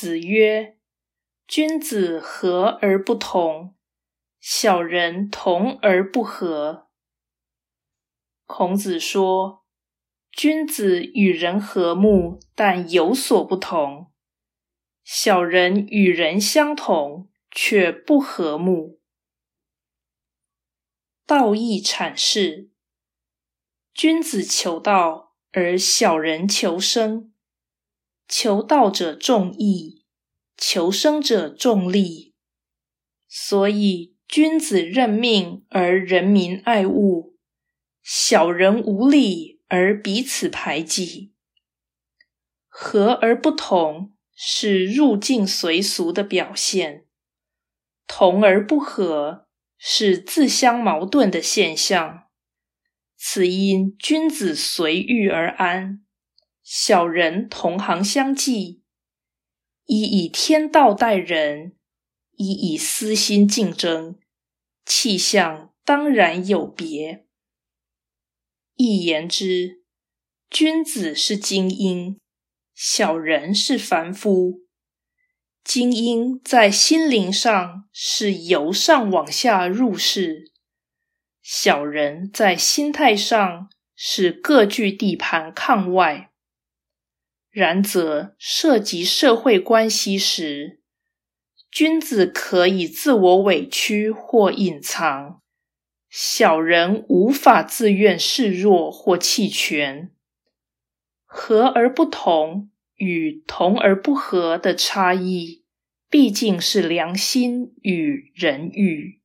子曰：“君子和而不同，小人同而不和。”孔子说：“君子与人和睦，但有所不同；小人与人相同，却不和睦。”道义阐释：君子求道，而小人求生。求道者重义，求生者重利。所以，君子任命而人民爱物，小人无礼而彼此排挤。和而不同，是入境随俗的表现；同而不和，是自相矛盾的现象。此因君子随遇而安。小人同行相忌，一以天道待人，一以私心竞争，气象当然有别。一言之，君子是精英，小人是凡夫。精英在心灵上是由上往下入世，小人在心态上是各据地盘抗外。然则涉及社会关系时，君子可以自我委屈或隐藏，小人无法自愿示弱或弃权。和而不同与同而不和的差异，毕竟是良心与人欲。